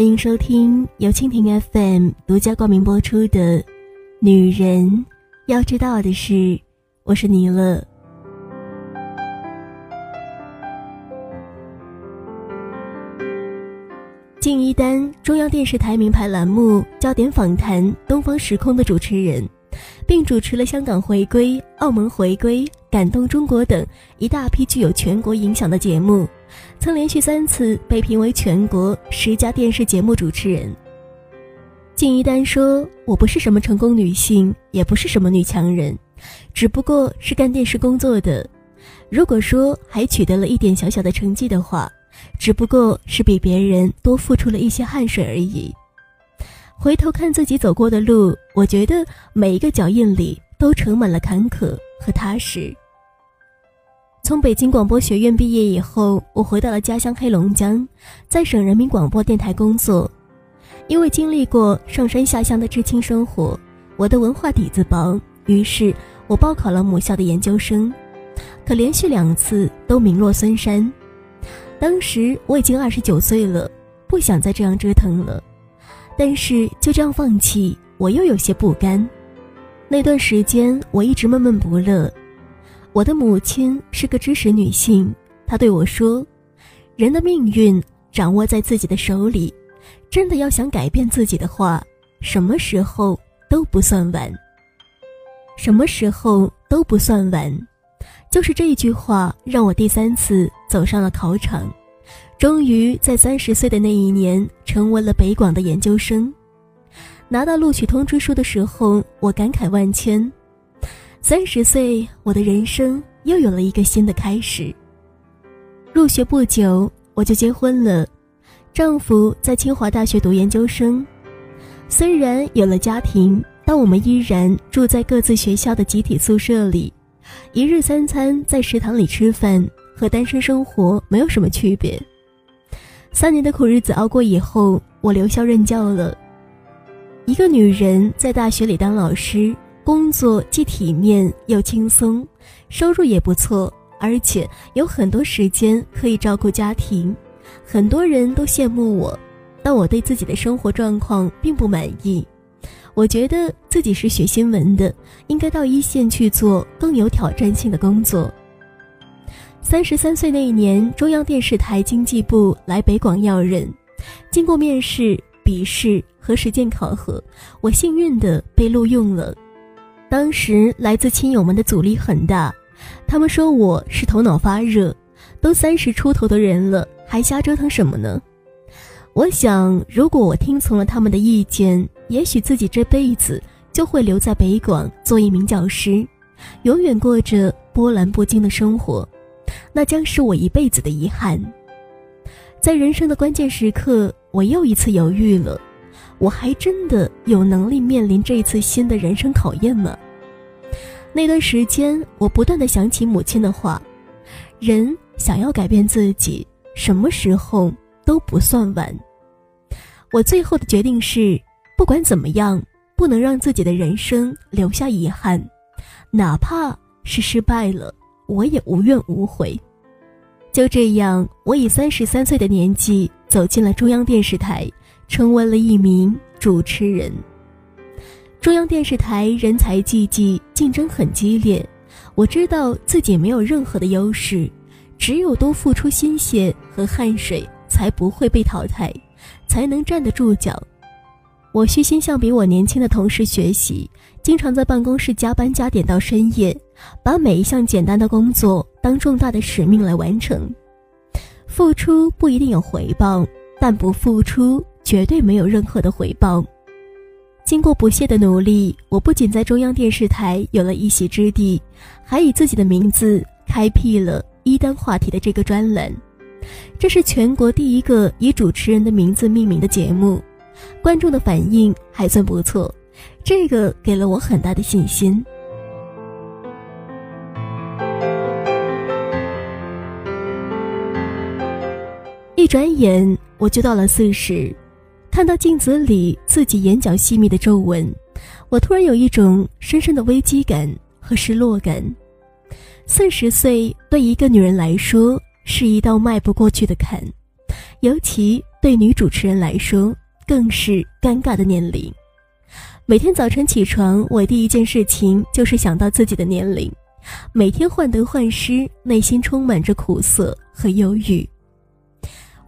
欢迎收听由蜻蜓 FM 独家冠名播出的《女人要知道的是》，我是尼乐。敬一丹，中央电视台名牌栏目《焦点访谈》《东方时空》的主持人，并主持了香港回归、澳门回归、感动中国等一大批具有全国影响的节目。曾连续三次被评为全国十佳电视节目主持人。敬一丹说：“我不是什么成功女性，也不是什么女强人，只不过是干电视工作的。如果说还取得了一点小小的成绩的话，只不过是比别人多付出了一些汗水而已。回头看自己走过的路，我觉得每一个脚印里都盛满了坎坷和踏实。”从北京广播学院毕业以后，我回到了家乡黑龙江，在省人民广播电台工作。因为经历过上山下乡的知青生活，我的文化底子薄，于是我报考了母校的研究生，可连续两次都名落孙山。当时我已经二十九岁了，不想再这样折腾了，但是就这样放弃，我又有些不甘。那段时间我一直闷闷不乐。我的母亲是个知识女性，她对我说：“人的命运掌握在自己的手里，真的要想改变自己的话，什么时候都不算晚。什么时候都不算晚。”就是这一句话，让我第三次走上了考场，终于在三十岁的那一年成为了北广的研究生。拿到录取通知书的时候，我感慨万千。三十岁，我的人生又有了一个新的开始。入学不久，我就结婚了，丈夫在清华大学读研究生。虽然有了家庭，但我们依然住在各自学校的集体宿舍里，一日三餐在食堂里吃饭，和单身生活没有什么区别。三年的苦日子熬过以后，我留校任教了。一个女人在大学里当老师。工作既体面又轻松，收入也不错，而且有很多时间可以照顾家庭。很多人都羡慕我，但我对自己的生活状况并不满意。我觉得自己是学新闻的，应该到一线去做更有挑战性的工作。三十三岁那一年，中央电视台经济部来北广要人，经过面试、笔试和实践考核，我幸运的被录用了。当时来自亲友们的阻力很大，他们说我是头脑发热，都三十出头的人了，还瞎折腾什么呢？我想，如果我听从了他们的意见，也许自己这辈子就会留在北广做一名教师，永远过着波澜不惊的生活，那将是我一辈子的遗憾。在人生的关键时刻，我又一次犹豫了。我还真的有能力面临这一次新的人生考验吗？那段时间，我不断的想起母亲的话：人想要改变自己，什么时候都不算晚。我最后的决定是，不管怎么样，不能让自己的人生留下遗憾，哪怕是失败了，我也无怨无悔。就这样，我以三十三岁的年纪走进了中央电视台。成为了一名主持人。中央电视台人才济济，竞争很激烈。我知道自己没有任何的优势，只有多付出心血和汗水，才不会被淘汰，才能站得住脚。我虚心向比我年轻的同事学习，经常在办公室加班加点到深夜，把每一项简单的工作当重大的使命来完成。付出不一定有回报，但不付出。绝对没有任何的回报。经过不懈的努力，我不仅在中央电视台有了一席之地，还以自己的名字开辟了一单话题的这个专栏。这是全国第一个以主持人的名字命名的节目，观众的反应还算不错，这个给了我很大的信心。转眼我就到了四十。看到镜子里自己眼角细密的皱纹，我突然有一种深深的危机感和失落感。四十岁对一个女人来说是一道迈不过去的坎，尤其对女主持人来说更是尴尬的年龄。每天早晨起床，我第一件事情就是想到自己的年龄，每天患得患失，内心充满着苦涩和忧郁。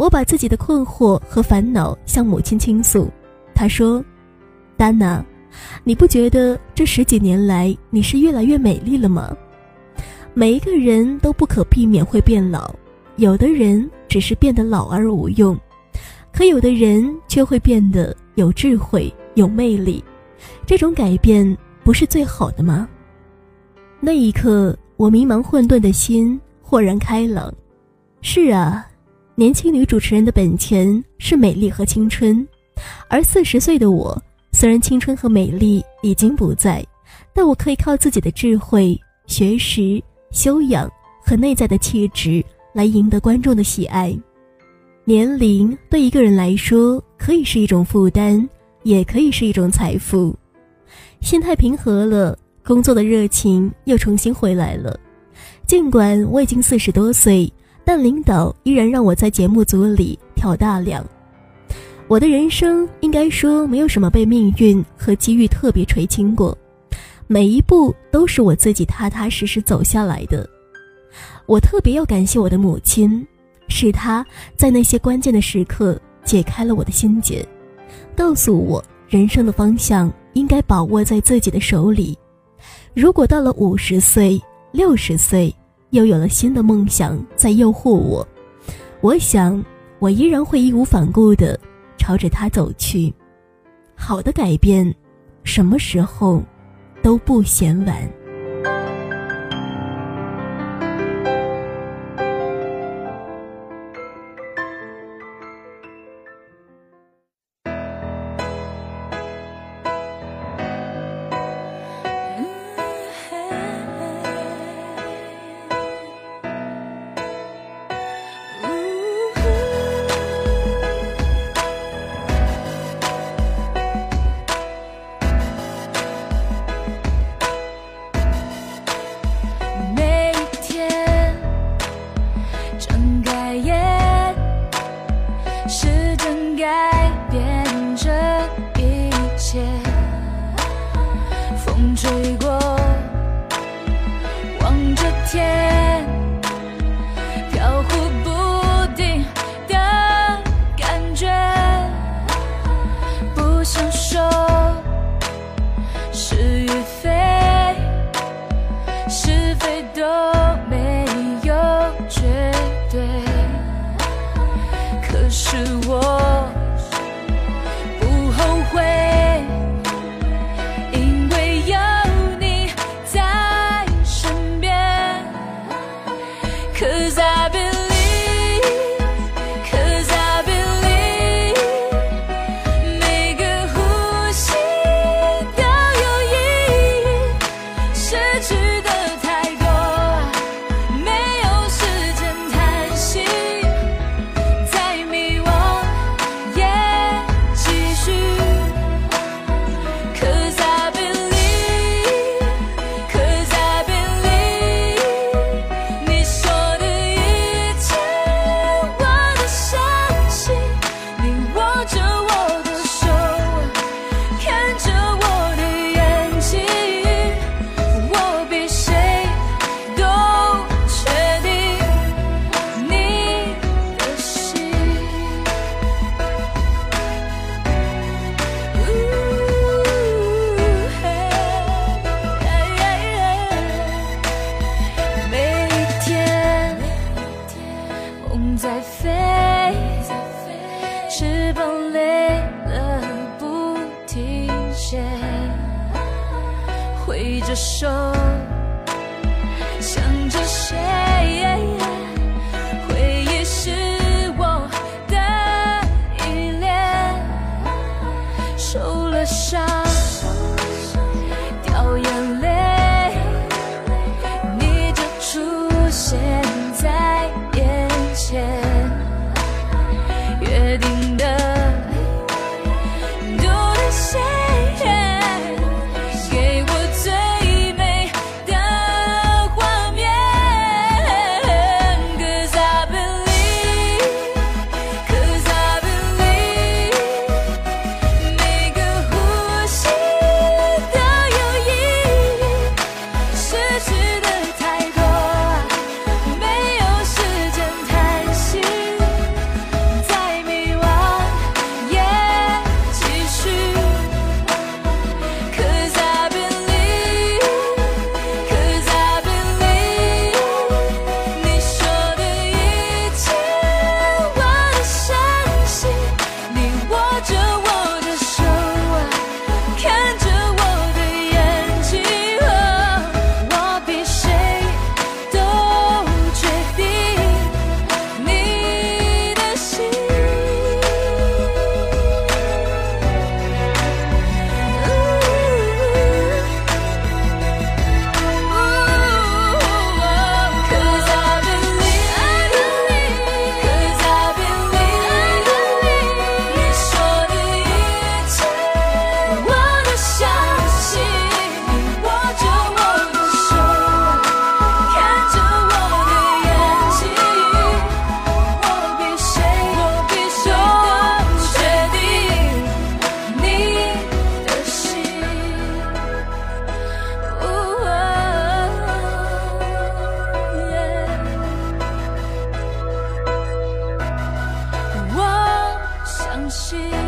我把自己的困惑和烦恼向母亲倾诉，她说：“丹娜，你不觉得这十几年来你是越来越美丽了吗？每一个人都不可避免会变老，有的人只是变得老而无用，可有的人却会变得有智慧、有魅力。”这种改变不是最好的吗？那一刻，我迷茫混沌的心豁然开朗。是啊，年轻女主持人的本钱是美丽和青春，而四十岁的我，虽然青春和美丽已经不在，但我可以靠自己的智慧、学识、修养和内在的气质来赢得观众的喜爱。年龄对一个人来说，可以是一种负担。也可以是一种财富，心态平和了，工作的热情又重新回来了。尽管我已经四十多岁，但领导依然让我在节目组里挑大梁。我的人生应该说没有什么被命运和机遇特别垂青过，每一步都是我自己踏踏实实走下来的。我特别要感谢我的母亲，是她在那些关键的时刻解开了我的心结。告诉我，人生的方向应该把握在自己的手里。如果到了五十岁、六十岁，又有了新的梦想在诱惑我，我想我依然会义无反顾地朝着它走去。好的改变，什么时候都不嫌晚。在飞，翅膀累了不停歇，挥着手，想着谁。心。